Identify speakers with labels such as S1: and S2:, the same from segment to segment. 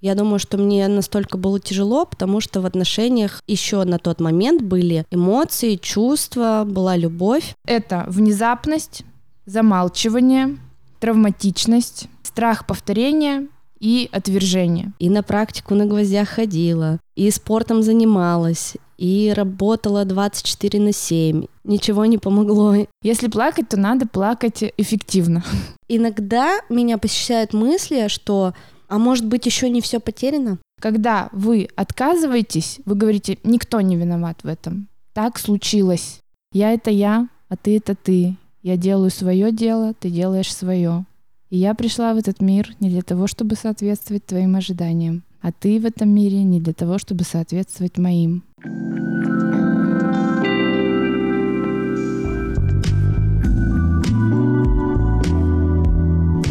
S1: Я думаю, что мне настолько было тяжело, потому что в отношениях еще на тот момент были эмоции, чувства, была любовь.
S2: Это внезапность, замалчивание, травматичность, страх повторения и отвержение.
S1: И на практику на гвоздях ходила, и спортом занималась, и работала 24 на 7. Ничего не помогло.
S2: Если плакать, то надо плакать эффективно.
S1: Иногда меня посещают мысли, что а может быть еще не все потеряно?
S2: Когда вы отказываетесь, вы говорите, никто не виноват в этом. Так случилось. Я это я, а ты это ты. Я делаю свое дело, ты делаешь свое. И я пришла в этот мир не для того, чтобы соответствовать твоим ожиданиям, а ты в этом мире не для того, чтобы соответствовать моим.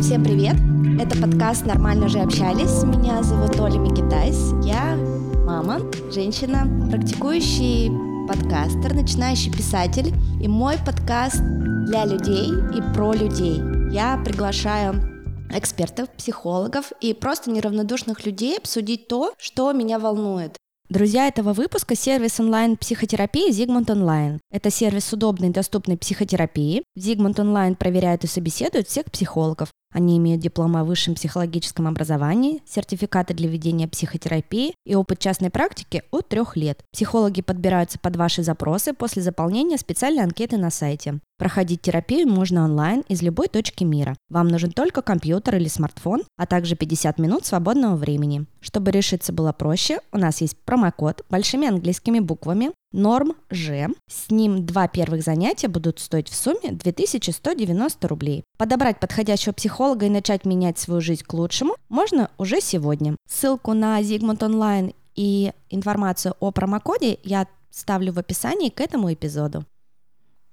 S3: Всем привет! Это подкаст «Нормально же общались». Меня зовут Оля Микитайс. Я мама, женщина, практикующий подкастер, начинающий писатель. И мой подкаст для людей и про людей. Я приглашаю экспертов, психологов и просто неравнодушных людей обсудить то, что меня волнует. Друзья этого выпуска – сервис онлайн-психотерапии Zigmund Online. Это сервис удобной и доступной психотерапии. В Zigmund Online проверяют и собеседуют всех психологов. Они имеют дипломы о высшем психологическом образовании, сертификаты для ведения психотерапии и опыт частной практики от трех лет. Психологи подбираются под ваши запросы после заполнения специальной анкеты на сайте. Проходить терапию можно онлайн из любой точки мира. Вам нужен только компьютер или смартфон, а также 50 минут свободного времени. Чтобы решиться было проще, у нас есть промокод большими английскими буквами Норм Ж. С ним два первых занятия будут стоить в сумме 2190 рублей. Подобрать подходящего психолога и начать менять свою жизнь к лучшему можно уже сегодня. Ссылку на Zigmund Online и информацию о промокоде я ставлю в описании к этому эпизоду.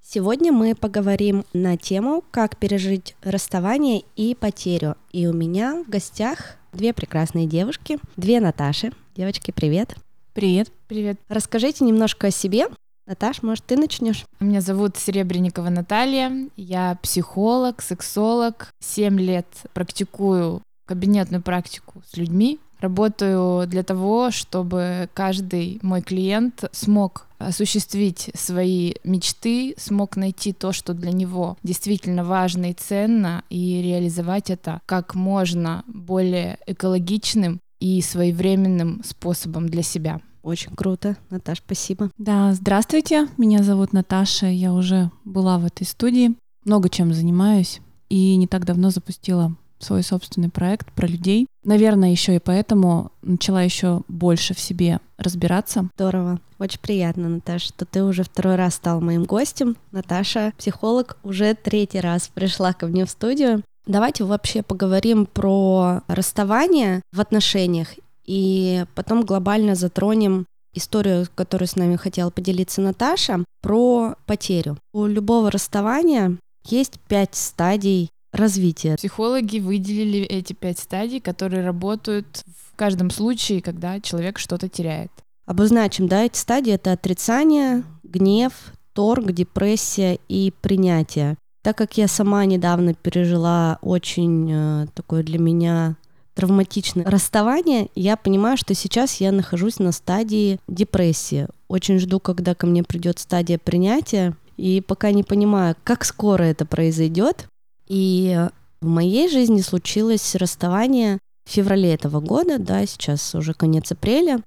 S3: Сегодня мы поговорим на тему, как пережить расставание и потерю. И у меня в гостях две прекрасные девушки, две Наташи. Девочки, привет.
S2: Привет. Привет.
S1: Расскажите немножко о себе. Наташ, может, ты начнешь?
S2: Меня зовут Серебренникова Наталья. Я психолог, сексолог. Семь лет практикую кабинетную практику с людьми. Работаю для того, чтобы каждый мой клиент смог осуществить свои мечты, смог найти то, что для него действительно важно и ценно, и реализовать это как можно более экологичным и своевременным способом для себя.
S1: Очень круто. Наташ, спасибо.
S4: Да, здравствуйте. Меня зовут Наташа. Я уже была в этой студии. Много чем занимаюсь. И не так давно запустила свой собственный проект про людей. Наверное, еще и поэтому начала еще больше в себе разбираться.
S1: Здорово. Очень приятно, Наташа, что ты уже второй раз стал моим гостем. Наташа, психолог, уже третий раз пришла ко мне в студию. Давайте вообще поговорим про расставание в отношениях и потом глобально затронем историю, которую с нами хотела поделиться Наташа, про потерю. У любого расставания есть пять стадий развития.
S2: Психологи выделили эти пять стадий, которые работают в каждом случае, когда человек что-то теряет.
S1: Обозначим, да, эти стадии — это отрицание, гнев, торг, депрессия и принятие. Так как я сама недавно пережила очень э, такое для меня травматичное расставание, я понимаю, что сейчас я нахожусь на стадии депрессии. Очень жду, когда ко мне придет стадия принятия, и пока не понимаю, как скоро это произойдет. И в моей жизни случилось расставание в феврале этого года, да, сейчас уже конец апреля.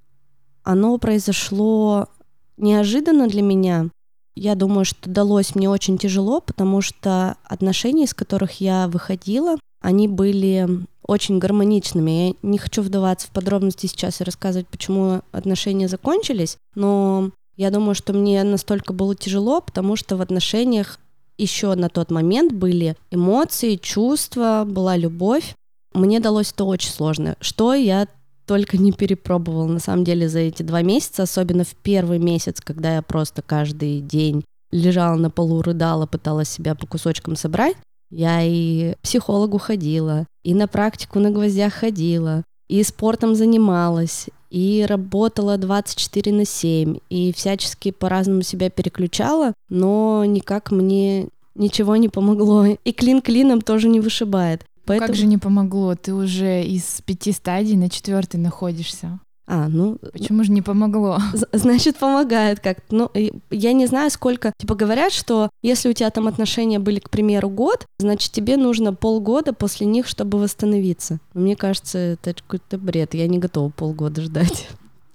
S1: Оно произошло неожиданно для меня, я думаю, что далось мне очень тяжело, потому что отношения, из которых я выходила, они были очень гармоничными. Я не хочу вдаваться в подробности сейчас и рассказывать, почему отношения закончились, но я думаю, что мне настолько было тяжело, потому что в отношениях еще на тот момент были эмоции, чувства, была любовь. Мне далось это очень сложно. Что я только не перепробовала, на самом деле, за эти два месяца, особенно в первый месяц, когда я просто каждый день лежала на полу, рыдала, пыталась себя по кусочкам собрать. Я и к психологу ходила, и на практику на гвоздях ходила, и спортом занималась, и работала 24 на 7, и всячески по-разному себя переключала, но никак мне ничего не помогло. И клин клином тоже не вышибает. Поэтому...
S2: Как же не помогло? Ты уже из пяти стадий на четвертой находишься.
S1: А, ну...
S2: Почему же не помогло?
S1: Значит, помогает как-то. Ну, я не знаю, сколько... Типа говорят, что если у тебя там отношения были, к примеру, год, значит, тебе нужно полгода после них, чтобы восстановиться. Мне кажется, это какой-то бред. Я не готова полгода ждать.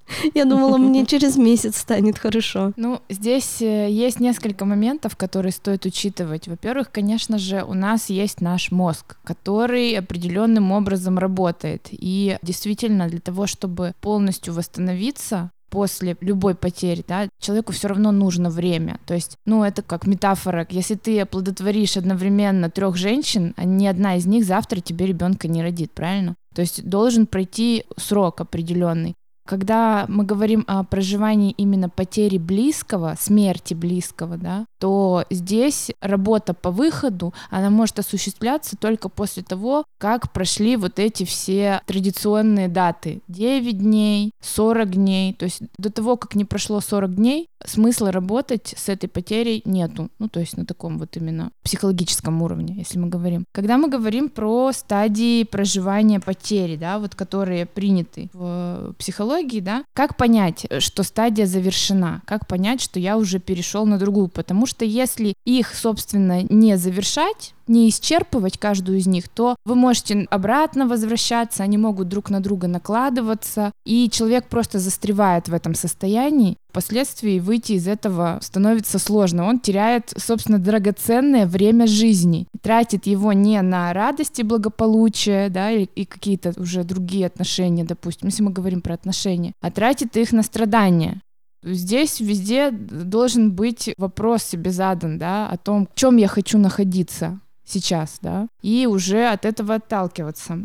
S1: Я думала, мне через месяц станет хорошо.
S2: Ну, здесь э, есть несколько моментов, которые стоит учитывать. Во-первых, конечно же, у нас есть наш мозг, который определенным образом работает. И действительно, для того, чтобы полностью восстановиться, после любой потери, да, человеку все равно нужно время. То есть, ну, это как метафора. Если ты оплодотворишь одновременно трех женщин, а ни одна из них завтра тебе ребенка не родит, правильно? То есть должен пройти срок определенный. Когда мы говорим о проживании именно потери близкого, смерти близкого, да, то здесь работа по выходу, она может осуществляться только после того, как прошли вот эти все традиционные даты. 9 дней, 40 дней. То есть до того, как не прошло 40 дней, смысла работать с этой потерей нету. Ну, то есть на таком вот именно психологическом уровне, если мы говорим. Когда мы говорим про стадии проживания потери, да, вот которые приняты в психологии, да, как понять, что стадия завершена? Как понять, что я уже перешел на другую? Потому что если их, собственно, не завершать, не исчерпывать каждую из них, то вы можете обратно возвращаться, они могут друг на друга накладываться, и человек просто застревает в этом состоянии. Впоследствии выйти из этого становится сложно. Он теряет, собственно, драгоценное время жизни, тратит его не на радости, благополучие, да, и какие-то уже другие отношения, допустим, если мы говорим про отношения, а тратит их на страдания. Здесь везде должен быть вопрос себе задан, да, о том, в чем я хочу находиться, сейчас, да, и уже от этого отталкиваться.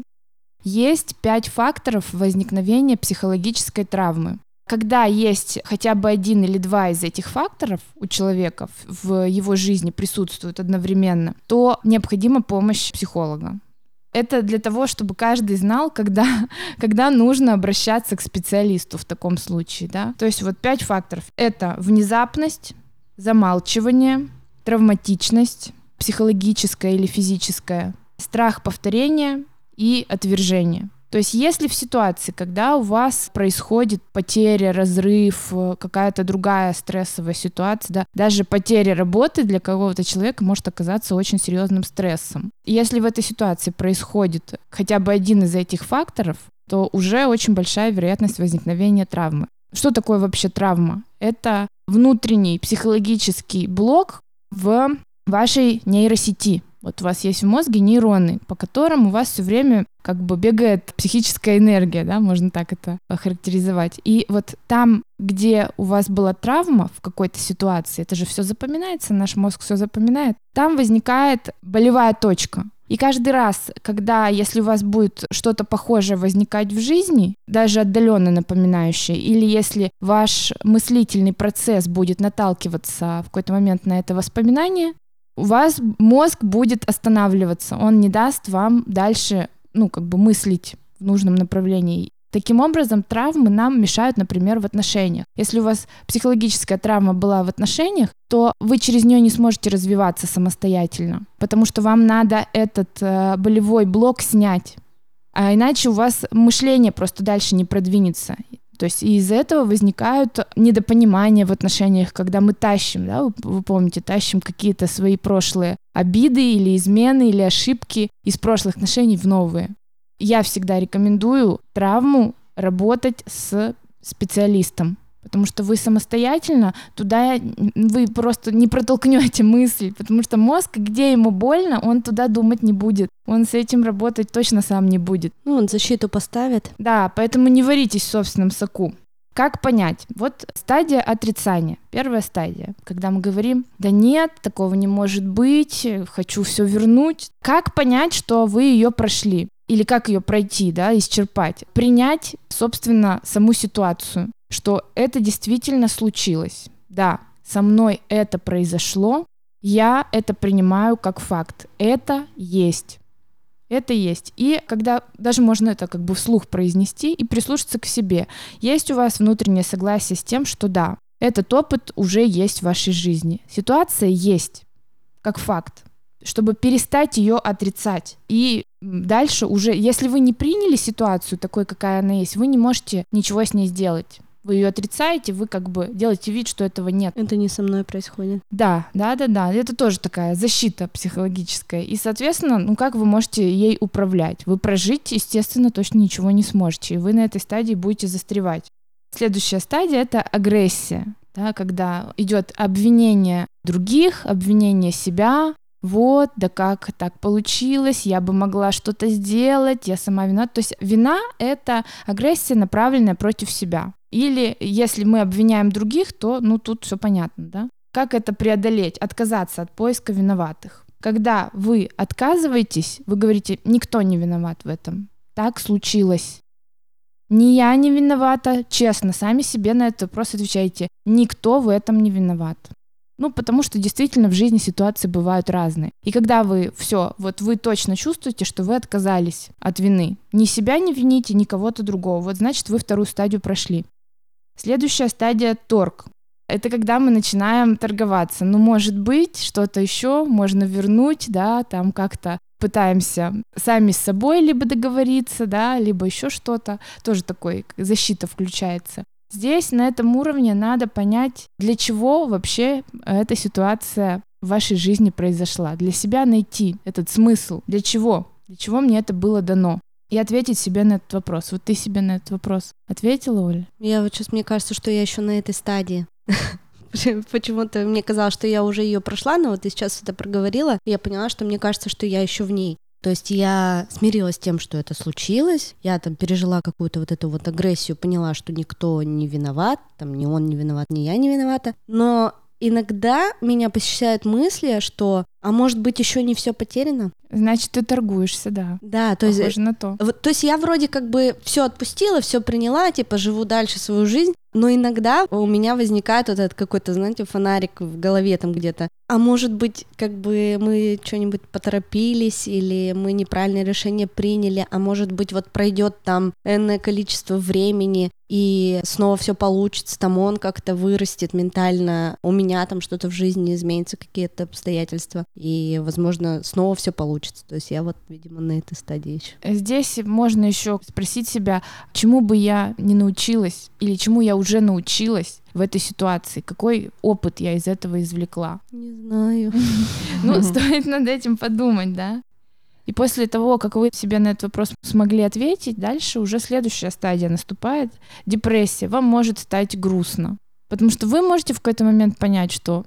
S2: Есть пять факторов возникновения психологической травмы. Когда есть хотя бы один или два из этих факторов у человека в его жизни присутствуют одновременно, то необходима помощь психолога. Это для того, чтобы каждый знал, когда, когда нужно обращаться к специалисту в таком случае. Да? То есть вот пять факторов. Это внезапность, замалчивание, травматичность, психологическое или физическое, страх повторения и отвержение. То есть если в ситуации, когда у вас происходит потеря, разрыв, какая-то другая стрессовая ситуация, да, даже потеря работы для какого-то человека может оказаться очень серьезным стрессом. Если в этой ситуации происходит хотя бы один из этих факторов, то уже очень большая вероятность возникновения травмы. Что такое вообще травма? Это внутренний психологический блок в вашей нейросети. Вот у вас есть в мозге нейроны, по которым у вас все время как бы бегает психическая энергия, да, можно так это охарактеризовать. И вот там, где у вас была травма в какой-то ситуации, это же все запоминается, наш мозг все запоминает, там возникает болевая точка. И каждый раз, когда, если у вас будет что-то похожее возникать в жизни, даже отдаленно напоминающее, или если ваш мыслительный процесс будет наталкиваться в какой-то момент на это воспоминание, у вас мозг будет останавливаться, он не даст вам дальше, ну, как бы мыслить в нужном направлении. Таким образом, травмы нам мешают, например, в отношениях. Если у вас психологическая травма была в отношениях, то вы через нее не сможете развиваться самостоятельно, потому что вам надо этот э, болевой блок снять. А иначе у вас мышление просто дальше не продвинется. То есть из-за этого возникают недопонимания в отношениях, когда мы тащим, да, вы, вы помните, тащим какие-то свои прошлые обиды или измены или ошибки из прошлых отношений в новые. Я всегда рекомендую травму работать с специалистом, потому что вы самостоятельно туда вы просто не протолкнете мысль, потому что мозг, где ему больно, он туда думать не будет. Он с этим работать точно сам не будет.
S1: Ну, он защиту поставит.
S2: Да, поэтому не варитесь в собственном соку. Как понять? Вот стадия отрицания. Первая стадия, когда мы говорим, да нет, такого не может быть, хочу все вернуть. Как понять, что вы ее прошли? Или как ее пройти, да, исчерпать? Принять, собственно, саму ситуацию что это действительно случилось. Да, со мной это произошло, я это принимаю как факт. Это есть. Это есть. И когда даже можно это как бы вслух произнести и прислушаться к себе. Есть у вас внутреннее согласие с тем, что да, этот опыт уже есть в вашей жизни. Ситуация есть как факт чтобы перестать ее отрицать и Дальше уже, если вы не приняли ситуацию такой, какая она есть, вы не можете ничего с ней сделать. Вы ее отрицаете, вы как бы делаете вид, что этого нет.
S1: Это не со мной происходит.
S2: Да, да, да, да. Это тоже такая защита психологическая. И, соответственно, ну как вы можете ей управлять? Вы прожить, естественно, точно ничего не сможете. И вы на этой стадии будете застревать. Следующая стадия это агрессия, да, когда идет обвинение других, обвинение себя, вот, да как так получилось, я бы могла что-то сделать, я сама виновата. То есть вина — это агрессия, направленная против себя. Или если мы обвиняем других, то, ну, тут все понятно, да? Как это преодолеть? Отказаться от поиска виноватых. Когда вы отказываетесь, вы говорите, никто не виноват в этом. Так случилось. Не я не виновата, честно, сами себе на этот вопрос отвечайте. Никто в этом не виноват. Ну, потому что действительно в жизни ситуации бывают разные. И когда вы все, вот вы точно чувствуете, что вы отказались от вины, ни себя не вините, ни кого-то другого, вот значит вы вторую стадию прошли. Следующая стадия — торг. Это когда мы начинаем торговаться. Ну, может быть, что-то еще можно вернуть, да, там как-то пытаемся сами с собой либо договориться, да, либо еще что-то. Тоже такой защита включается. Здесь на этом уровне надо понять, для чего вообще эта ситуация в вашей жизни произошла. Для себя найти этот смысл. Для чего? Для чего мне это было дано? И ответить себе на этот вопрос. Вот ты себе на этот вопрос ответила, Оля?
S1: Я вот сейчас, мне кажется, что я еще на этой стадии. Почему-то мне казалось, что я уже ее прошла, но вот ты сейчас это проговорила, и я поняла, что мне кажется, что я еще в ней. То есть я смирилась с тем, что это случилось, я там пережила какую-то вот эту вот агрессию, поняла, что никто не виноват, там ни он не виноват, ни я не виновата, но иногда меня посещают мысли, что а может быть еще не все потеряно?
S2: Значит, ты торгуешься, да.
S1: Да, то есть...
S2: Похоже на то.
S1: Вот, то есть я вроде как бы все отпустила, все приняла, типа живу дальше свою жизнь, но иногда у меня возникает вот этот какой-то, знаете, фонарик в голове там где-то. А может быть, как бы мы что-нибудь поторопились, или мы неправильное решение приняли, а может быть, вот пройдет там энное количество времени, и снова все получится, там он как-то вырастет ментально, у меня там что-то в жизни изменится, какие-то обстоятельства, и, возможно, снова все получится. То есть я вот, видимо, на этой стадии еще.
S2: Здесь можно еще спросить себя, чему бы я не научилась, или чему я уже научилась в этой ситуации, какой опыт я из этого извлекла.
S1: Не знаю.
S2: Ну, стоит над этим подумать, да? И после того, как вы себе на этот вопрос смогли ответить, дальше уже следующая стадия наступает. Депрессия. Вам может стать грустно. Потому что вы можете в какой-то момент понять, что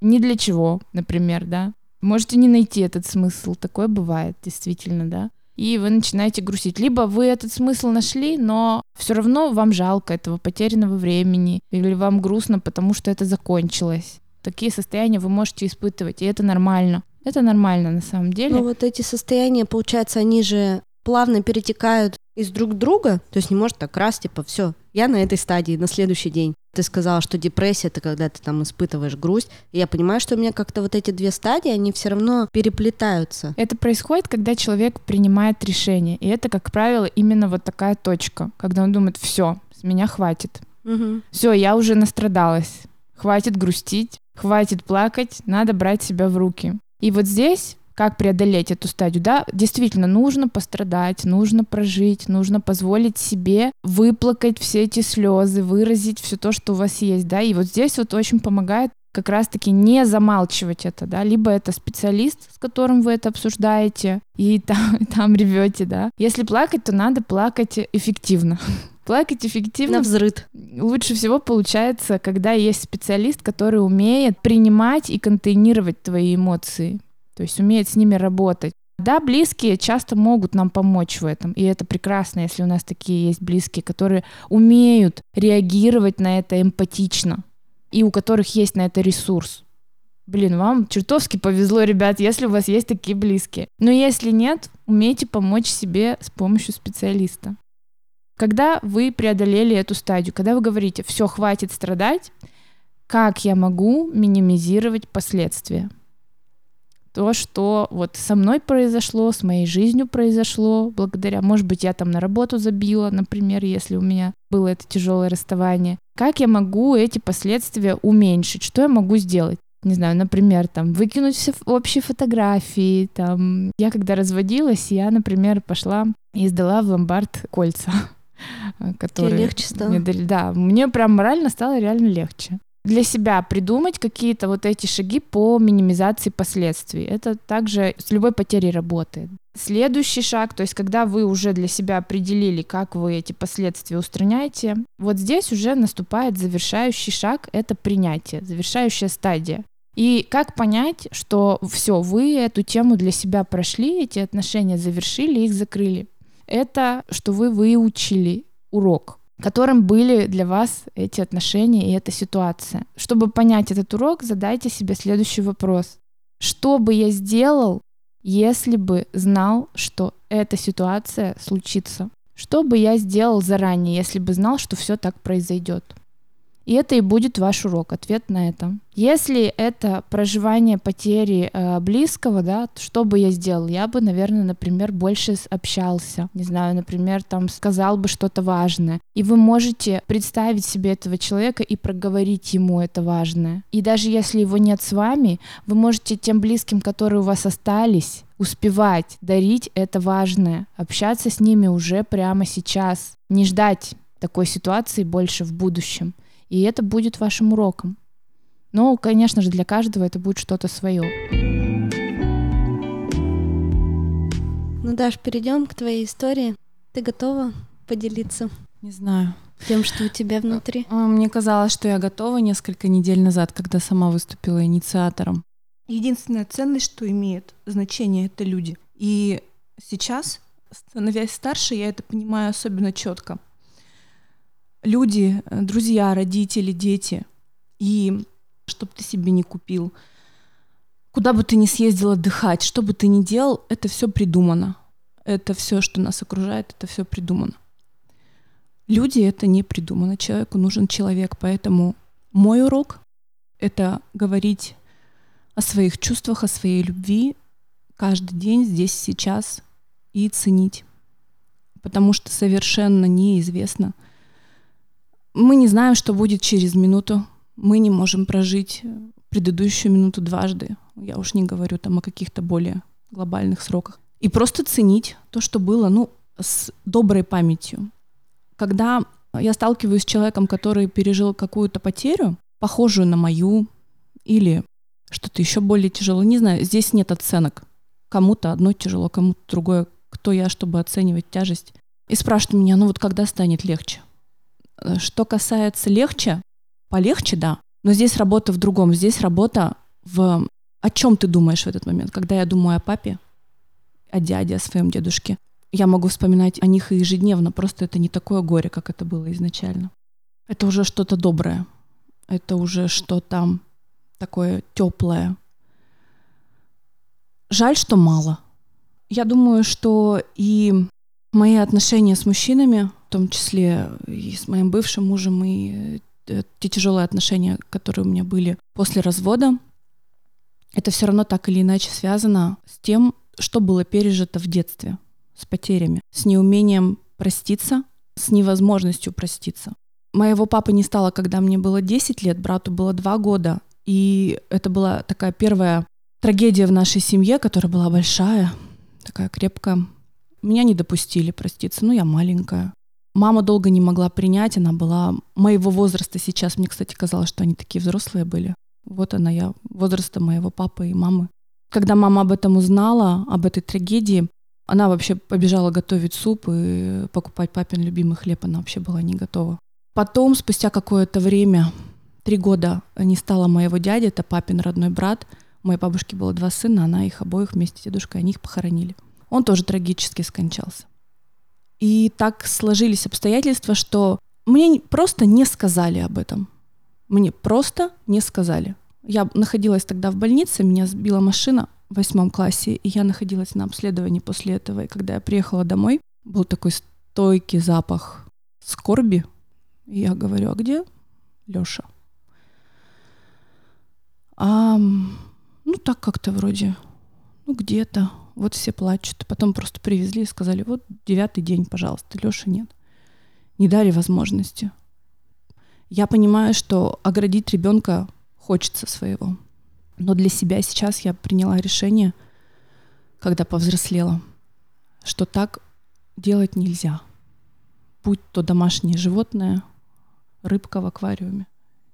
S2: ни для чего, например, да. Можете не найти этот смысл. Такое бывает, действительно, да. И вы начинаете грустить. Либо вы этот смысл нашли, но все равно вам жалко этого потерянного времени, или вам грустно, потому что это закончилось. Такие состояния вы можете испытывать, и это нормально. Это нормально на самом деле.
S1: Ну вот эти состояния, получается, они же плавно перетекают из друг друга, то есть не может так раз, типа, все, я на этой стадии, на следующий день. Ты сказала, что депрессия это когда ты там испытываешь грусть. И я понимаю, что у меня как-то вот эти две стадии, они все равно переплетаются.
S2: Это происходит, когда человек принимает решение. И это, как правило, именно вот такая точка, когда он думает, все, с меня хватит.
S1: Угу.
S2: Все, я уже настрадалась. Хватит грустить, хватит плакать, надо брать себя в руки. И вот здесь как преодолеть эту стадию, да, действительно нужно пострадать, нужно прожить, нужно позволить себе выплакать все эти слезы, выразить все то, что у вас есть, да, и вот здесь вот очень помогает как раз-таки не замалчивать это, да, либо это специалист, с которым вы это обсуждаете, и там, там ревете, да. Если плакать, то надо плакать эффективно. Плакать эффективно.
S1: На взрыд.
S2: Лучше всего получается, когда есть специалист, который умеет принимать и контейнировать твои эмоции то есть умеет с ними работать. Да, близкие часто могут нам помочь в этом, и это прекрасно, если у нас такие есть близкие, которые умеют реагировать на это эмпатично, и у которых есть на это ресурс. Блин, вам чертовски повезло, ребят, если у вас есть такие близкие. Но если нет, умейте помочь себе с помощью специалиста. Когда вы преодолели эту стадию, когда вы говорите, все, хватит страдать, как я могу минимизировать последствия? то, что вот со мной произошло, с моей жизнью произошло, благодаря, может быть, я там на работу забила, например, если у меня было это тяжелое расставание. Как я могу эти последствия уменьшить? Что я могу сделать? не знаю, например, там, выкинуть все общие фотографии, там. Я когда разводилась, я, например, пошла и сдала в ломбард кольца, которые...
S1: Тебе легче стало?
S2: Мне да, мне прям морально стало реально легче. Для себя придумать какие-то вот эти шаги по минимизации последствий. Это также с любой потерей работает. Следующий шаг, то есть когда вы уже для себя определили, как вы эти последствия устраняете, вот здесь уже наступает завершающий шаг, это принятие, завершающая стадия. И как понять, что все, вы эту тему для себя прошли, эти отношения завершили, их закрыли. Это что вы выучили урок, которым были для вас эти отношения и эта ситуация. Чтобы понять этот урок, задайте себе следующий вопрос. Что бы я сделал, если бы знал, что эта ситуация случится? Что бы я сделал заранее, если бы знал, что все так произойдет? И это и будет ваш урок, ответ на это. Если это проживание потери э, близкого, да, то что бы я сделал? Я бы, наверное, например, больше общался. Не знаю, например, там сказал бы что-то важное. И вы можете представить себе этого человека и проговорить ему это важное. И даже если его нет с вами, вы можете тем близким, которые у вас остались, успевать дарить это важное, общаться с ними уже прямо сейчас, не ждать такой ситуации больше в будущем. И это будет вашим уроком. Но, конечно же, для каждого это будет что-то свое.
S1: Ну, Даш, перейдем к твоей истории. Ты готова поделиться?
S4: Не знаю.
S1: Тем, что у тебя внутри?
S4: А, мне казалось, что я готова несколько недель назад, когда сама выступила инициатором.
S5: Единственная ценность, что имеет значение, это люди. И сейчас, становясь старше, я это понимаю особенно четко люди, э, друзья, родители, дети. И чтобы ты себе не купил, куда бы ты ни съездил отдыхать, что бы ты ни делал, это все придумано. Это все, что нас окружает, это все придумано. Люди это не придумано. Человеку нужен человек. Поэтому мой урок — это говорить о своих чувствах, о своей любви каждый день, здесь, сейчас и ценить. Потому что совершенно неизвестно — мы не знаем, что будет через минуту. Мы не можем прожить предыдущую минуту дважды. Я уж не говорю там о каких-то более глобальных сроках. И просто ценить то, что было, ну, с доброй памятью. Когда я сталкиваюсь с человеком, который пережил какую-то потерю, похожую на мою, или что-то еще более тяжелое, не знаю, здесь нет оценок. Кому-то одно тяжело, кому-то другое. Кто я, чтобы оценивать тяжесть? И спрашивают меня, ну вот когда станет легче? Э, что касается легче, полегче, да. Но здесь работа в другом. Здесь работа в о чем ты думаешь в этот момент. Когда я думаю о папе, о дяде, о своем дедушке, я могу вспоминать о них ежедневно. Просто это не такое горе, как это было изначально. Это уже что-то доброе. Это уже что-то такое теплое. Жаль, что мало. Я думаю, что и мои отношения с мужчинами в том числе и с моим бывшим мужем, и э, те тяжелые отношения, которые у меня были после развода, это все равно так или иначе связано с тем, что было пережито в детстве, с потерями, с неумением проститься, с невозможностью проститься. Моего папы не стало, когда мне было 10 лет, брату было 2 года. И это была такая первая трагедия в нашей семье, которая была большая, такая крепкая. Меня не допустили проститься, ну я маленькая. Мама долго не могла принять, она была моего возраста сейчас. Мне, кстати, казалось, что они такие взрослые были. Вот она я, возраста моего папы и мамы. Когда мама об этом узнала, об этой трагедии, она вообще побежала готовить суп и покупать папин любимый хлеб. Она вообще была не готова. Потом, спустя какое-то время, три года, не стало моего дяди, это папин родной брат. У моей бабушки было два сына, она их обоих вместе с дедушкой, они их похоронили. Он тоже трагически скончался. И так сложились обстоятельства, что мне просто не сказали об этом. Мне просто не сказали. Я находилась тогда в больнице, меня сбила машина в восьмом классе, и я находилась на обследовании после этого. И когда я приехала домой, был такой стойкий запах скорби. И я говорю, а где Лёша? А, ну так как-то вроде, ну где-то. Вот все плачут. Потом просто привезли и сказали, вот девятый день, пожалуйста, Лёши нет. Не дали возможности. Я понимаю, что оградить ребенка хочется своего. Но для себя сейчас я приняла решение, когда повзрослела, что так делать нельзя. Будь то домашнее животное, рыбка в аквариуме,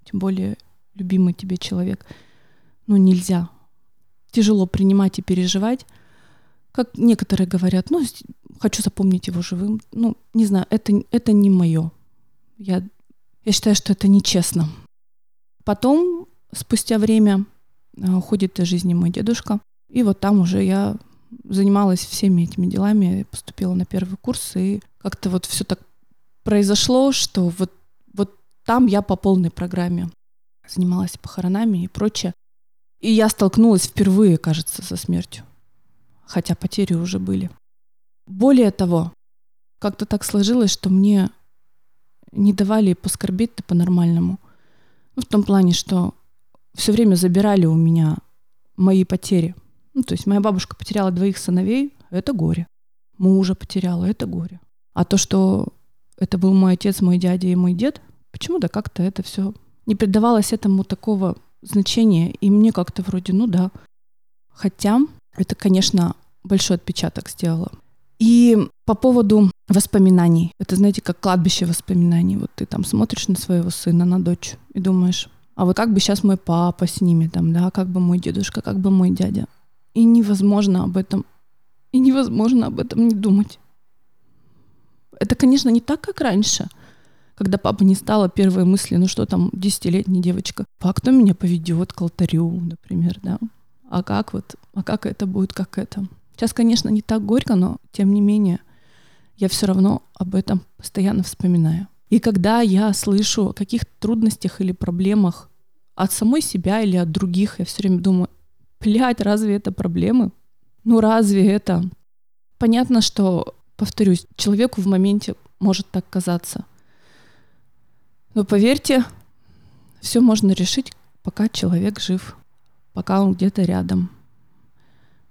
S5: тем более любимый тебе человек, ну нельзя. Тяжело принимать и переживать. Как некоторые говорят, ну, хочу запомнить его живым. Ну, не знаю, это, это не мое. Я, я считаю, что это нечестно. Потом, спустя время, э, уходит из жизни мой дедушка. И вот там уже я занималась всеми этими делами, поступила на первый курс, и как-то вот все так произошло, что вот, вот там я по полной программе занималась похоронами и прочее. И я столкнулась впервые, кажется, со смертью. Хотя потери уже были. Более того, как-то так сложилось, что мне не давали поскорбить-то по-нормальному. Ну, в том плане, что все время забирали у меня мои потери. Ну, то есть моя бабушка потеряла двоих сыновей, это горе. Мужа потеряла, это горе. А то, что это был мой отец, мой дядя и мой дед, почему-то как-то это все не придавалось этому такого значения. И мне как-то вроде, ну да. Хотя это, конечно, большой отпечаток сделало. И по поводу воспоминаний. Это, знаете, как кладбище воспоминаний. Вот ты там смотришь на своего сына, на дочь и думаешь, а вот как бы сейчас мой папа с ними там, да, как бы мой дедушка, как бы мой дядя. И невозможно об этом, и невозможно об этом не думать. Это, конечно, не так, как раньше, когда папа не стала первые мысли, ну что там, десятилетняя девочка, а кто меня поведет к алтарю, например, да? А как вот, а как это будет, как это? Сейчас, конечно, не так горько, но тем не менее я все равно об этом постоянно вспоминаю. И когда я слышу о каких-то трудностях или проблемах от самой себя или от других, я все время думаю, блядь, разве это проблемы? Ну разве это? Понятно, что, повторюсь, человеку в моменте может так казаться. Но поверьте, все можно решить, пока человек жив, пока он где-то рядом.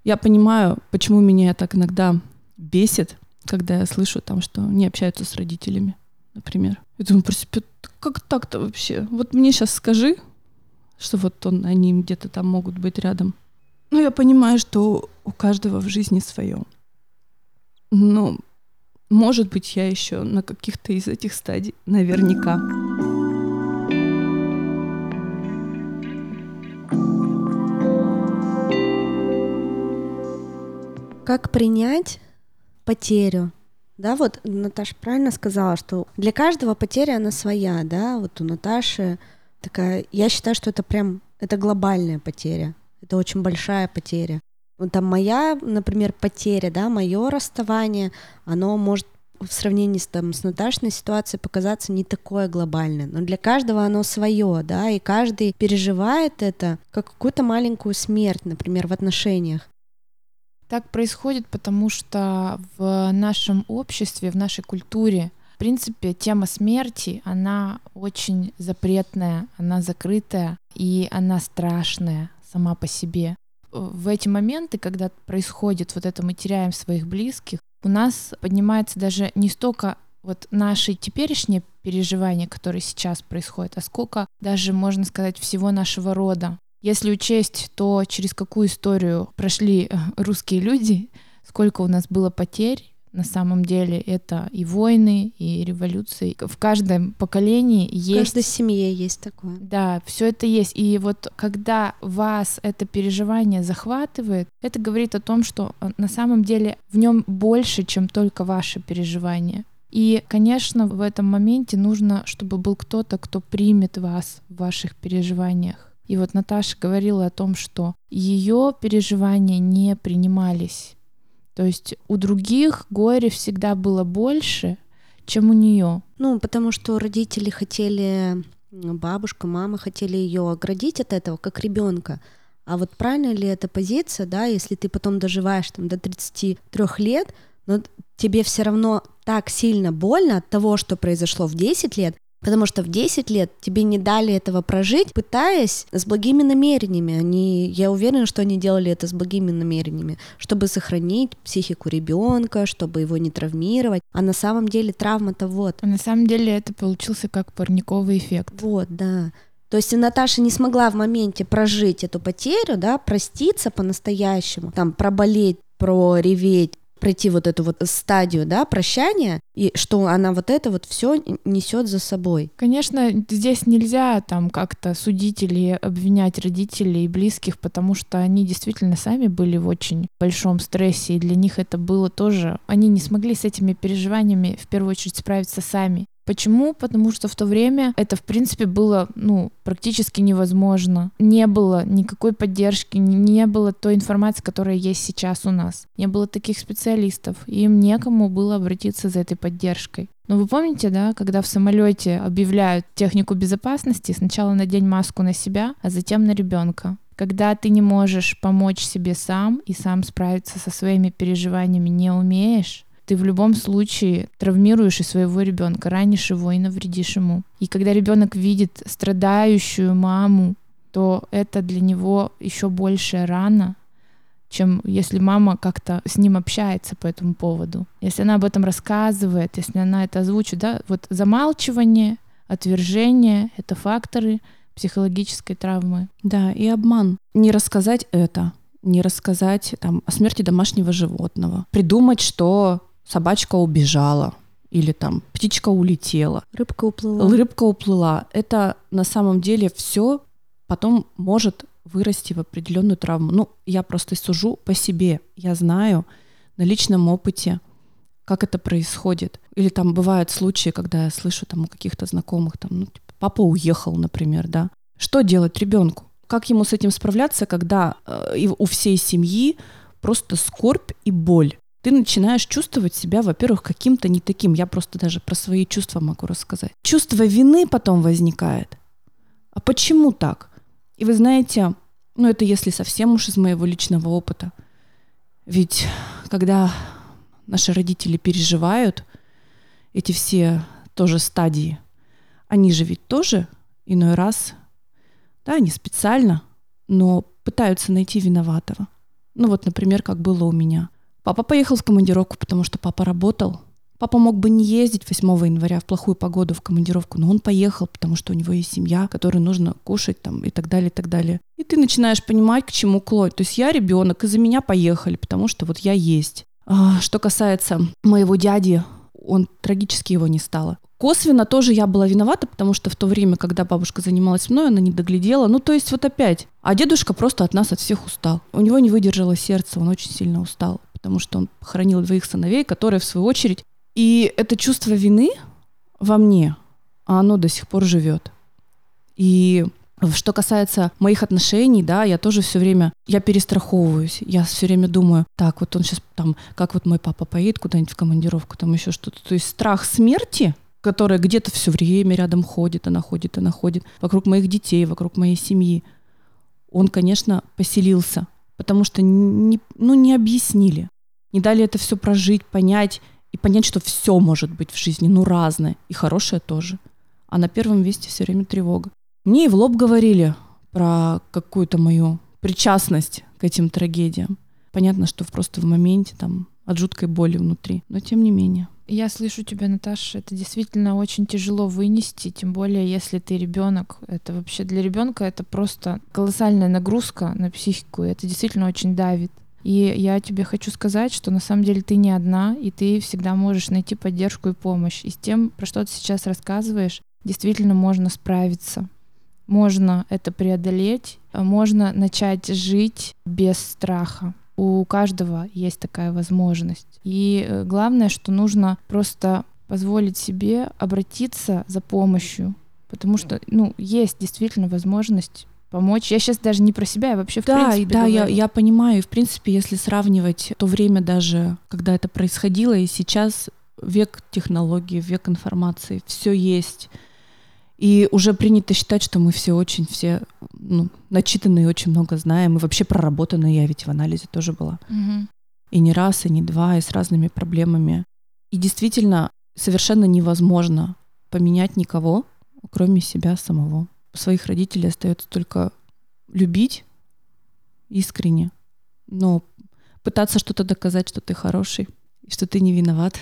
S5: Я понимаю, почему меня так иногда бесит, когда я слышу там, что не общаются с родителями, например. Я думаю про себя, как так-то вообще? Вот мне сейчас скажи, что вот он, они где-то там могут быть рядом. Ну, я понимаю, что у каждого в жизни свое. Но, может быть, я еще на каких-то из этих стадий наверняка.
S1: Как принять потерю? Да, вот Наташа правильно сказала, что для каждого потеря она своя, да, вот у Наташи такая, я считаю, что это прям, это глобальная потеря, это очень большая потеря. Вот там моя, например, потеря, да, мое расставание, оно может в сравнении с, там, с Наташной ситуацией показаться не такое глобальное, но для каждого оно свое, да, и каждый переживает это как какую-то маленькую смерть, например, в отношениях.
S2: Так происходит, потому что в нашем обществе, в нашей культуре, в принципе, тема смерти, она очень запретная, она закрытая, и она страшная сама по себе. В эти моменты, когда происходит вот это, мы теряем своих близких, у нас поднимается даже не столько вот наши теперешние переживания, которые сейчас происходят, а сколько даже, можно сказать, всего нашего рода. Если учесть то, через какую историю прошли э, русские люди, сколько у нас было потерь, на самом деле это и войны, и революции. В каждом поколении есть... В
S1: каждой семье есть такое.
S2: Да, все это есть. И вот когда вас это переживание захватывает, это говорит о том, что э, на самом деле в нем больше, чем только ваше переживание. И, конечно, в этом моменте нужно, чтобы был кто-то, кто примет вас в ваших переживаниях. И вот Наташа говорила о том, что ее переживания не принимались. То есть у других горе всегда было больше, чем у нее.
S1: Ну, потому что родители хотели, бабушка, мама хотели ее оградить от этого, как ребенка. А вот правильно ли эта позиция, да, если ты потом доживаешь там до 33 лет, но тебе все равно так сильно больно от того, что произошло в 10 лет, Потому что в 10 лет тебе не дали этого прожить, пытаясь с благими намерениями. Они, я уверена, что они делали это с благими намерениями, чтобы сохранить психику ребенка, чтобы его не травмировать. А на самом деле травма-то вот.
S2: А на самом деле это получился как парниковый эффект.
S1: Вот, да. То есть Наташа не смогла в моменте прожить эту потерю, да, проститься по-настоящему, там, проболеть, прореветь, пройти вот эту вот стадию, да, прощания, и что она вот это вот все несет за собой.
S2: Конечно, здесь нельзя там как-то судить или обвинять родителей и близких, потому что они действительно сами были в очень большом стрессе, и для них это было тоже... Они не смогли с этими переживаниями в первую очередь справиться сами. Почему? Потому что в то время это, в принципе, было, ну, практически невозможно. Не было никакой поддержки, не было той информации, которая есть сейчас у нас. Не было таких специалистов, и им некому было обратиться за этой поддержкой. Но вы помните, да, когда в самолете объявляют технику безопасности, сначала надень маску на себя, а затем на ребенка. Когда ты не можешь помочь себе сам и сам справиться со своими переживаниями не умеешь, ты в любом случае травмируешь и своего ребенка, ранишь его и навредишь ему. И когда ребенок видит страдающую маму, то это для него еще большая рана, чем если мама как-то с ним общается по этому поводу. Если она об этом рассказывает, если она это озвучит, да, вот замалчивание, отвержение — это факторы психологической травмы.
S5: Да, и обман. Не рассказать это, не рассказать там, о смерти домашнего животного. Придумать, что собачка убежала или там птичка улетела.
S1: Рыбка уплыла.
S5: Рыбка уплыла. Это на самом деле все потом может вырасти в определенную травму. Ну, я просто сужу по себе. Я знаю на личном опыте, как это происходит. Или там бывают случаи, когда я слышу там у каких-то знакомых, там, ну, типа, папа уехал, например, да. Что делать ребенку? Как ему с этим справляться, когда э, у всей семьи просто скорбь и боль? Ты начинаешь чувствовать себя, во-первых, каким-то не таким. Я просто даже про свои чувства могу рассказать. Чувство вины потом возникает. А почему так? И вы знаете, ну это если совсем уж из моего личного опыта. Ведь когда наши родители переживают эти все тоже стадии, они же ведь тоже иной раз, да, не специально, но пытаются найти виноватого. Ну вот, например, как было у меня. Папа поехал в командировку, потому что папа работал. Папа мог бы не ездить 8 января в плохую погоду в командировку, но он поехал, потому что у него есть семья, которой нужно кушать там и так далее, и так далее. И ты начинаешь понимать, к чему клонить. То есть я ребенок, из-за меня поехали, потому что вот я есть. А, что касается моего дяди, он трагически его не стало. Косвенно тоже я была виновата, потому что в то время, когда бабушка занималась мной, она не доглядела. Ну, то есть вот опять. А дедушка просто от нас, от всех устал. У него не выдержало сердце, он очень сильно устал потому что он похоронил двоих сыновей, которые, в свою очередь... И это чувство вины во мне, а оно до сих пор живет. И что касается моих отношений, да, я тоже все время, я перестраховываюсь, я все время думаю, так, вот он сейчас там, как вот мой папа поедет куда-нибудь в командировку, там еще что-то. То есть страх смерти, которая где-то все время рядом ходит, она ходит, она ходит, вокруг моих детей, вокруг моей семьи, он, конечно, поселился, потому что не, ну, не объяснили не дали это все прожить, понять и понять, что все может быть в жизни, ну разное, и хорошее тоже. А на первом месте все время тревога. Мне и в лоб говорили про какую-то мою причастность к этим трагедиям. Понятно, что просто в моменте там от жуткой боли внутри, но тем не менее.
S2: Я слышу тебя, Наташа, это действительно очень тяжело вынести, тем более если ты ребенок. Это вообще для ребенка это просто колоссальная нагрузка на психику, и это действительно очень давит. И я тебе хочу сказать, что на самом деле ты не одна, и ты всегда можешь найти поддержку и помощь. И с тем, про что ты сейчас рассказываешь, действительно можно справиться. Можно это преодолеть, можно начать жить без страха. У каждого есть такая возможность. И э, главное, что нужно просто позволить себе обратиться за помощью, потому что ну, есть действительно возможность помочь. Я сейчас даже не про себя, я вообще в
S5: да,
S2: принципе
S5: Да,
S2: я,
S5: я понимаю. И, в принципе, если сравнивать то время даже, когда это происходило, и сейчас век технологий, век информации, все есть. И уже принято считать, что мы все очень все ну, начитанные, очень много знаем. И вообще проработанные, я ведь в анализе тоже была.
S2: Угу.
S5: И не раз, и не два, и с разными проблемами. И действительно, совершенно невозможно поменять никого, кроме себя самого своих родителей остается только любить искренне, но пытаться что-то доказать, что ты хороший, что ты не виноват,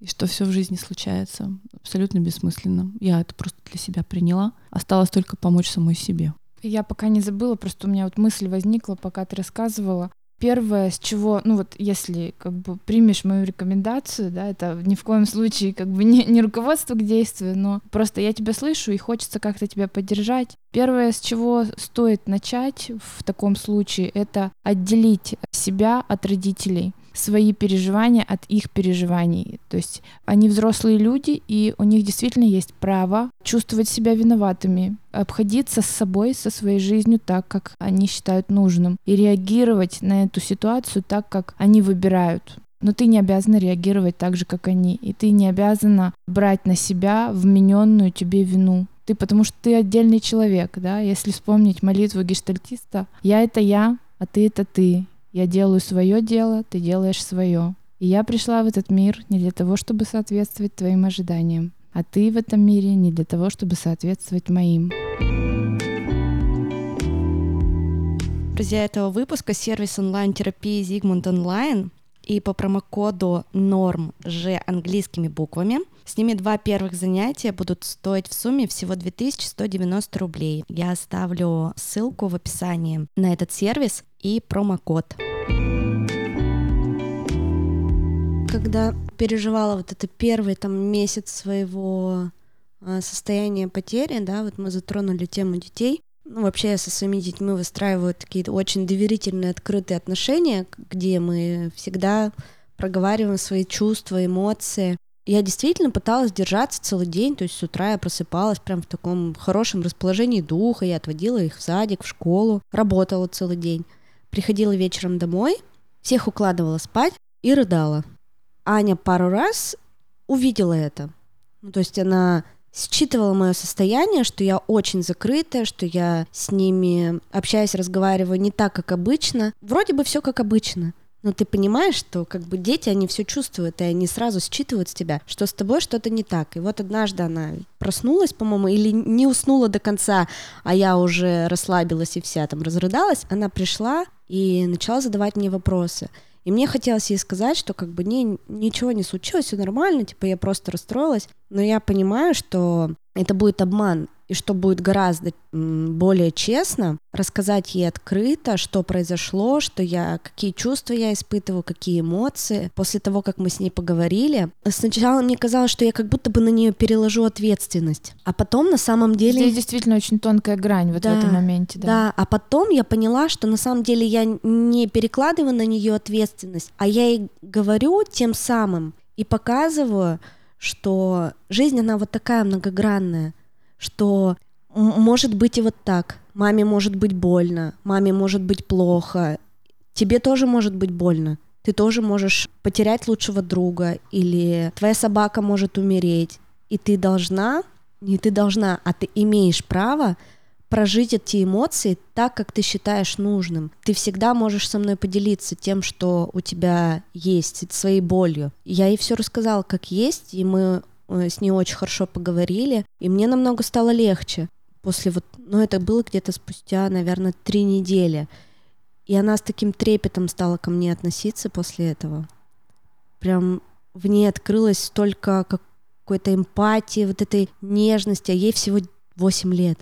S4: и что все в жизни случается абсолютно бессмысленно. Я это просто для себя приняла. Осталось только помочь самой себе.
S2: Я пока не забыла, просто у меня вот мысль возникла, пока ты рассказывала. Первое, с чего, ну вот если как бы примешь мою рекомендацию, да, это ни в коем случае как бы не, не руководство к действию, но просто я тебя слышу и хочется как-то тебя поддержать. Первое, с чего стоит начать в таком случае, это отделить себя от родителей свои переживания от их переживаний. То есть они взрослые люди, и у них действительно есть право чувствовать себя виноватыми, обходиться с собой, со своей жизнью так, как они считают нужным, и реагировать на эту ситуацию так, как они выбирают. Но ты не обязана реагировать так же, как они, и ты не обязана брать на себя вмененную тебе вину. Ты потому что ты отдельный человек, да, если вспомнить молитву гештальтиста, я это я, а ты это ты. Я делаю свое дело, ты делаешь свое. И я пришла в этот мир не для того, чтобы соответствовать твоим ожиданиям, а ты в этом мире не для того, чтобы соответствовать моим.
S1: Друзья этого выпуска — сервис онлайн-терапии Zigmund Online и по промокоду NORM Ж английскими буквами. С ними два первых занятия будут стоить в сумме всего 2190 рублей. Я оставлю ссылку в описании на этот сервис и промокод. Когда переживала вот это первый там месяц своего а, состояния потери, да, вот мы затронули тему детей, ну, вообще я со своими детьми выстраиваю такие очень доверительные, открытые отношения, где мы всегда проговариваем свои чувства, эмоции. Я действительно пыталась держаться целый день, то есть с утра я просыпалась прям в таком хорошем расположении духа, я отводила их в садик, в школу, работала целый день. Приходила вечером домой, всех укладывала спать и рыдала. Аня пару раз увидела это. Ну, то есть она считывала мое состояние, что я очень закрытая, что я с ними общаюсь, разговариваю не так, как обычно. Вроде бы все как обычно. Но ты понимаешь, что как бы дети, они все чувствуют, и они сразу считывают с тебя, что с тобой что-то не так. И вот однажды она проснулась, по-моему, или не уснула до конца, а я уже расслабилась и вся там разрыдалась. Она пришла и начала задавать мне вопросы. И мне хотелось ей сказать, что как бы не, ничего не случилось, все нормально, типа я просто расстроилась. Но я понимаю, что это будет обман, и что будет гораздо более честно рассказать ей открыто, что произошло, что я, какие чувства я испытываю, какие эмоции. После того, как мы с ней поговорили, сначала мне казалось, что я как будто бы на нее переложу ответственность, а потом на самом деле...
S2: Здесь действительно очень тонкая грань вот да, в этом моменте, да.
S1: Да, а потом я поняла, что на самом деле я не перекладываю на нее ответственность, а я ей говорю тем самым и показываю, что жизнь, она вот такая многогранная, что может быть и вот так. Маме может быть больно, маме может быть плохо, тебе тоже может быть больно. Ты тоже можешь потерять лучшего друга, или твоя собака может умереть. И ты должна, не ты должна, а ты имеешь право прожить эти эмоции так, как ты считаешь нужным. Ты всегда можешь со мной поделиться тем, что у тебя есть, своей болью. Я ей все рассказала, как есть, и мы Э, с ней очень хорошо поговорили, и мне намного стало легче после вот, ну это было где-то спустя, наверное, три недели, и она с таким трепетом стала ко мне относиться после этого. Прям в ней открылось столько какой-то эмпатии, вот этой нежности, а ей всего 8 лет.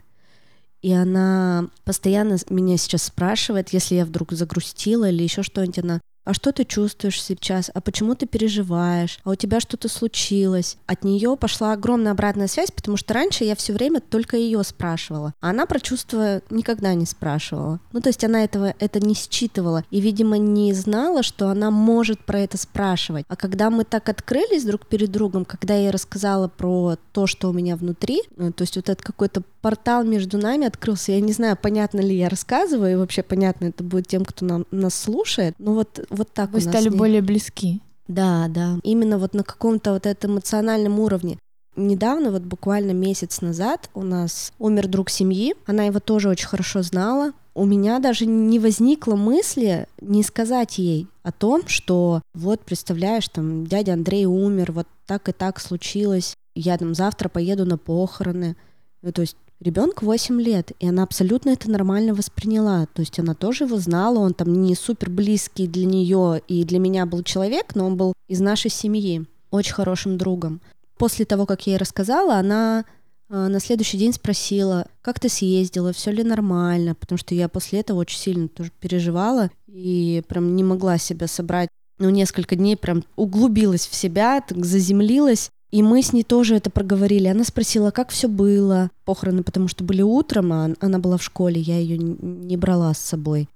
S1: И она постоянно меня сейчас спрашивает, если я вдруг загрустила или еще что-нибудь, она а что ты чувствуешь сейчас, а почему ты переживаешь, а у тебя что-то случилось. От нее пошла огромная обратная связь, потому что раньше я все время только ее спрашивала, а она про чувства никогда не спрашивала. Ну, то есть она этого это не считывала и, видимо, не знала, что она может про это спрашивать. А когда мы так открылись друг перед другом, когда я рассказала про то, что у меня внутри, ну, то есть вот этот какой-то портал между нами открылся. Я не знаю, понятно ли я рассказываю, и вообще понятно это будет тем, кто нам, нас слушает. Но вот вот так
S2: Вы стали более близки.
S1: Да, да. Именно вот на каком-то вот этом эмоциональном уровне. Недавно, вот буквально месяц назад, у нас умер друг семьи. Она его тоже очень хорошо знала. У меня даже не возникло мысли не сказать ей о том, что вот, представляешь, там дядя Андрей умер, вот так и так случилось. Я там завтра поеду на похороны. Ну, то есть Ребенку 8 лет, и она абсолютно это нормально восприняла. То есть она тоже его знала, он там не супер близкий для нее и для меня был человек, но он был из нашей семьи. очень хорошим другом. После того, как я ей рассказала, она а, на следующий день спросила, как ты съездила, все ли нормально, потому что я после этого очень сильно тоже переживала и прям не могла себя собрать. Ну, несколько дней прям углубилась в себя, так заземлилась. И мы с ней тоже это проговорили. Она спросила, как все было. Похороны, потому что были утром, а она была в школе, я ее не брала с собой.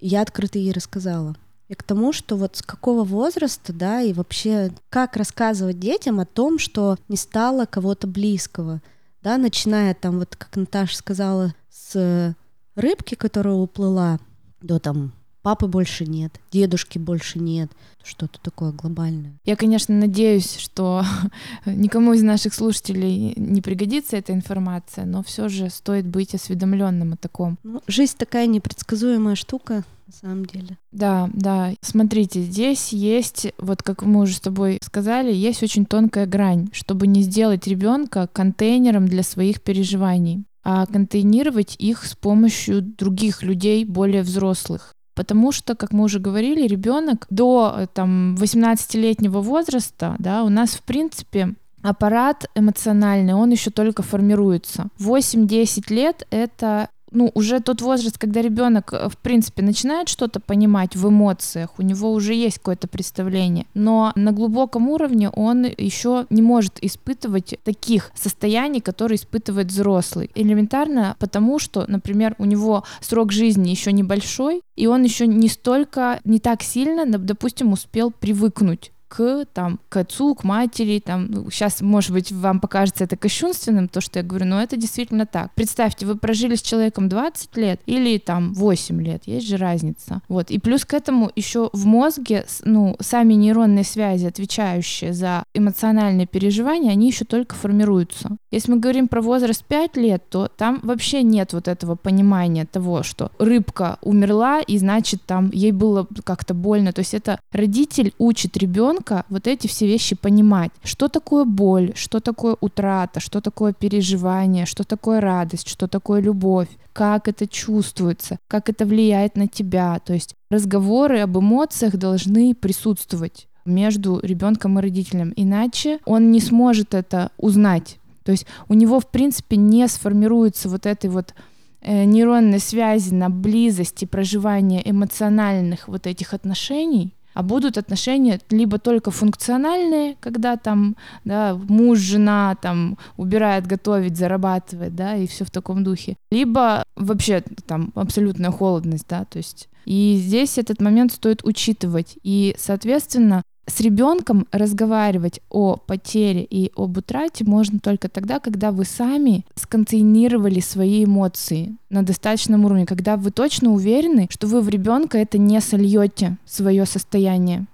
S1: Я открыто ей рассказала. И к тому, что вот с какого возраста, да, и вообще как рассказывать детям о том, что не стало кого-то близкого, да, начиная там, вот как Наташа сказала, с рыбки, которая уплыла, до там папы больше нет, дедушки больше нет, что-то такое глобальное.
S2: Я, конечно, надеюсь, что никому из наших слушателей не пригодится эта информация, но все же стоит быть осведомленным о таком.
S1: Ну, жизнь такая непредсказуемая штука, на самом деле.
S2: Да, да. Смотрите, здесь есть, вот как мы уже с тобой сказали, есть очень тонкая грань, чтобы не сделать ребенка контейнером для своих переживаний а контейнировать их с помощью других людей, более взрослых. Потому что, как мы уже говорили, ребенок до э, там, 18-летнего возраста, да, у нас, в принципе, аппарат эмоциональный, он еще только формируется. 8-10 лет — это ну, уже тот возраст, когда ребенок, э, в принципе, начинает что-то понимать в эмоциях, у него уже есть какое-то представление, но на глубоком уровне он еще не может испытывать таких состояний, которые испытывает взрослый. Элементарно потому, что, например, у него срок жизни еще небольшой, и он еще не столько, не так сильно, допустим, успел привыкнуть к, там, к отцу, к матери, там, сейчас, может быть, вам покажется это кощунственным, то, что я говорю, но это действительно так. Представьте, вы прожили с человеком 20 лет или там 8 лет, есть же разница. Вот, и плюс к этому еще в мозге, ну, сами нейронные связи, отвечающие за эмоциональные переживания, они еще только формируются. Если мы говорим про возраст 5 лет, то там вообще нет вот этого понимания того, что рыбка умерла, и значит, там ей было как-то больно. То есть это родитель учит ребенка ребенка вот эти все вещи понимать. Что такое боль, что такое утрата, что такое переживание, что такое радость, что такое любовь, как это чувствуется, как это влияет на тебя. То есть разговоры об эмоциях должны присутствовать между ребенком и родителем, иначе он не сможет это узнать. То есть у него, в принципе, не сформируется вот этой вот э, нейронной связи на близости проживания эмоциональных вот этих отношений, а будут отношения либо только функциональные, когда там да, муж, жена там убирает, готовит, зарабатывает, да, и все в таком духе, либо вообще там абсолютная холодность, да, то есть и здесь этот момент стоит учитывать. И, соответственно, с ребенком разговаривать о потере и об утрате можно только тогда, когда вы сами сконтейнировали свои эмоции на достаточном уровне, когда вы точно уверены, что вы в ребенка это не сольете свое состояние.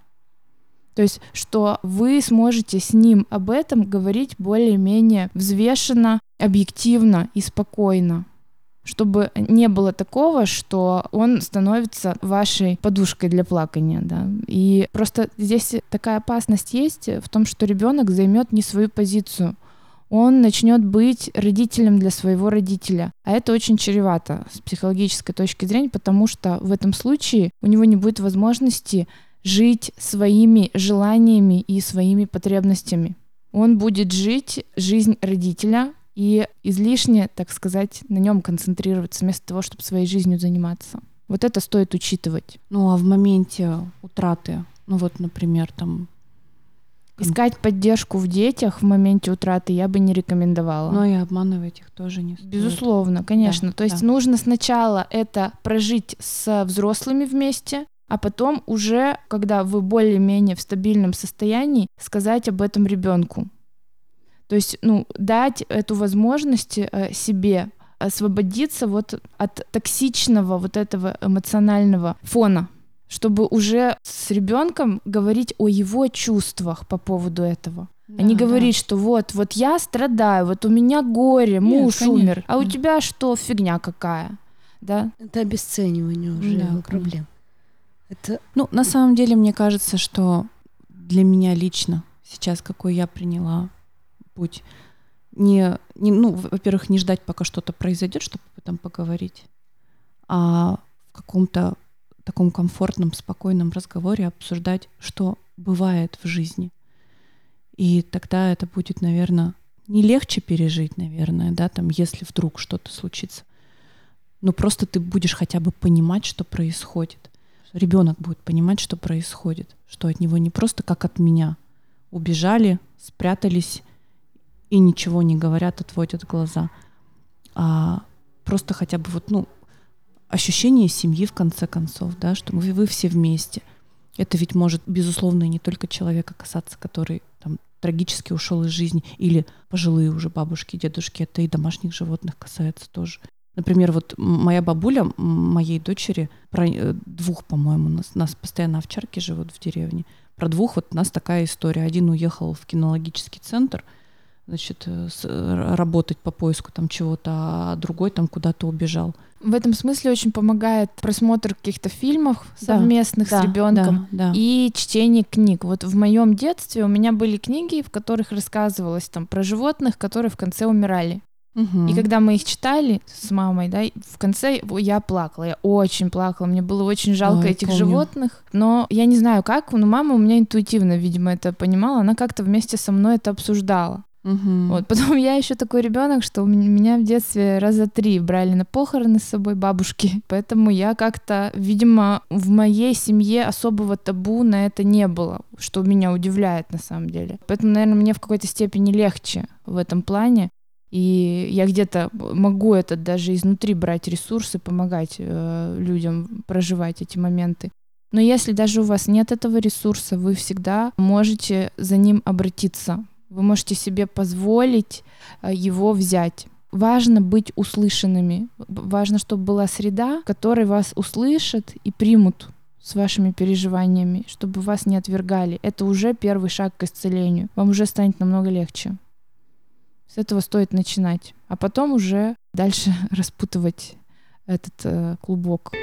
S2: То есть, что вы сможете с ним об этом говорить более-менее взвешенно, объективно и спокойно чтобы не было такого, что он становится вашей подушкой для плакания, да. И просто здесь такая опасность есть в том, что ребенок займет не свою позицию. Он начнет быть родителем для своего родителя. А это очень чревато с психологической точки зрения, потому что в этом случае у него не будет возможности жить своими желаниями и своими потребностями. Он будет жить жизнь родителя, и излишне, так сказать, на нем концентрироваться вместо того, чтобы своей жизнью заниматься. Вот это стоит учитывать.
S4: Ну а в моменте утраты, ну вот, например, там
S2: Искать поддержку в детях в моменте утраты я бы не рекомендовала.
S4: Но и обманывать их тоже не стоит.
S2: Безусловно, конечно.
S4: Да,
S2: То есть
S4: да.
S2: нужно сначала это прожить с взрослыми вместе, а потом уже, когда вы более-менее в стабильном состоянии, сказать об этом ребенку. То есть, ну, дать эту возможность э, себе освободиться вот от токсичного вот этого эмоционального фона, чтобы уже с ребенком говорить о его чувствах по поводу этого. Да, а не говорить, да. что вот, вот я страдаю, вот у меня горе, муж Нет, умер, а у тебя что, фигня какая, да?
S1: Это обесценивание уже да, проблем.
S4: Это... Ну, на самом деле, мне кажется, что для меня лично сейчас, какой я приняла путь. Не, не, ну, во-первых, не ждать, пока что-то произойдет, чтобы об поговорить, а в каком-то таком комфортном, спокойном разговоре обсуждать, что бывает в жизни.
S5: И тогда это будет, наверное, не легче пережить, наверное, да, там, если вдруг что-то случится. Но просто ты будешь хотя бы понимать, что происходит. Ребенок будет понимать, что происходит, что от него не просто как от меня убежали, спрятались и ничего не говорят, отводят глаза, а просто хотя бы вот, ну, ощущение семьи в конце концов, да, что вы, вы все вместе. Это ведь может, безусловно, и не только человека касаться, который там трагически ушел из жизни, или пожилые уже бабушки, дедушки, это и домашних животных касается тоже. Например, вот моя бабуля, моей дочери, про э, двух, по-моему, нас, нас постоянно овчарки живут в деревне. Про двух вот у нас такая история. Один уехал в кинологический центр, значит, э, работать по поиску там чего-то, а другой там куда-то убежал.
S2: В этом смысле очень помогает просмотр каких-то фильмов совместных да, с ребенком да, да. и чтение книг. Вот в моем детстве у меня были книги, в которых рассказывалось там про животных, которые в конце умирали. Угу. И когда мы их читали с мамой, да, в конце я плакала, я очень плакала, мне было очень жалко Ой, этих помню. животных, но я не знаю как, но мама у меня интуитивно, видимо, это понимала, она как-то вместе со мной это обсуждала. Угу. Вот, потом я еще такой ребенок, что меня в детстве раза три брали на похороны с собой бабушки, поэтому я как-то, видимо, в моей семье особого табу на это не было, что меня удивляет на самом деле. Поэтому, наверное, мне в какой-то степени легче в этом плане. И я где-то могу это даже изнутри брать ресурсы, помогать э, людям проживать эти моменты. Но если даже у вас нет этого ресурса, вы всегда можете за ним обратиться. Вы можете себе позволить э, его взять. Важно быть услышанными. Важно, чтобы была среда, в которой вас услышат и примут с вашими переживаниями, чтобы вас не отвергали. Это уже первый шаг к исцелению. Вам уже станет намного легче. С этого стоит начинать, а потом уже дальше распутывать этот э, клубок.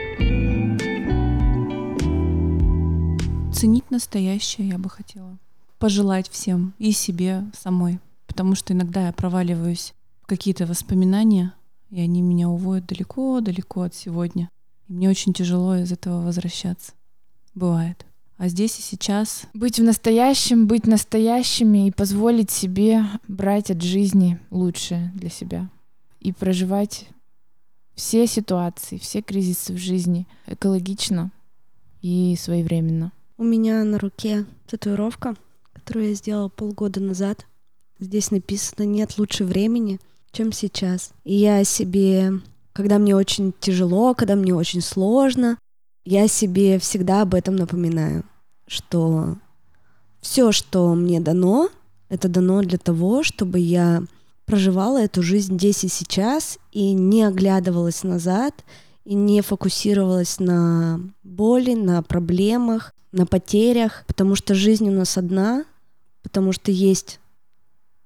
S5: Ценить настоящее я бы хотела. Пожелать всем и себе самой. Потому что иногда я проваливаюсь в какие-то воспоминания, и они меня уводят далеко-далеко от сегодня. И мне очень тяжело из этого возвращаться. Бывает. А здесь и сейчас.
S2: Быть в настоящем, быть настоящими и позволить себе брать от жизни лучшее для себя. И проживать все ситуации, все кризисы в жизни экологично и своевременно.
S1: У меня на руке татуировка, которую я сделала полгода назад. Здесь написано «Нет лучше времени, чем сейчас». И я себе, когда мне очень тяжело, когда мне очень сложно, я себе всегда об этом напоминаю, что все, что мне дано, это дано для того, чтобы я проживала эту жизнь здесь и сейчас и не оглядывалась назад и не фокусировалась на боли, на проблемах, на потерях, потому что жизнь у нас одна, потому что есть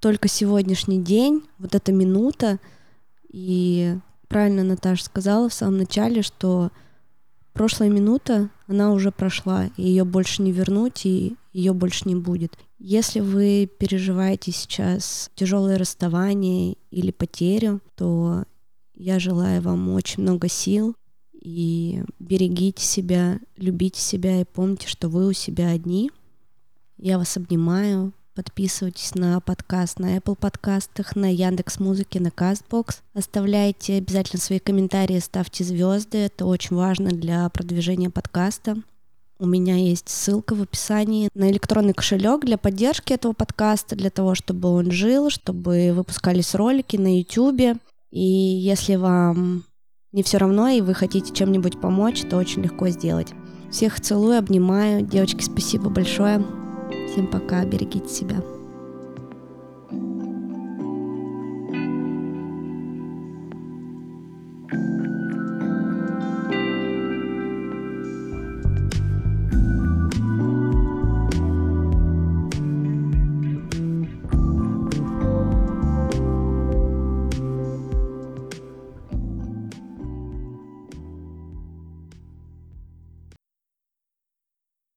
S1: только сегодняшний день, вот эта минута, и правильно Наташа сказала в самом начале, что прошлая минута, она уже прошла, и ее больше не вернуть, и ее больше не будет. Если вы переживаете сейчас тяжелое расставание или потерю, то я желаю вам очень много сил и берегите себя, любите себя и помните, что вы у себя одни. Я вас обнимаю, Подписывайтесь на подкаст на Apple подкастах, на Яндекс Музыке, на Castbox. Оставляйте обязательно свои комментарии, ставьте звезды. Это очень важно для продвижения подкаста. У меня есть ссылка в описании на электронный кошелек для поддержки этого подкаста, для того, чтобы он жил, чтобы выпускались ролики на YouTube. И если вам не все равно и вы хотите чем-нибудь помочь, то очень легко сделать. Всех целую, обнимаю. Девочки, спасибо большое. Всем пока, берегите себя.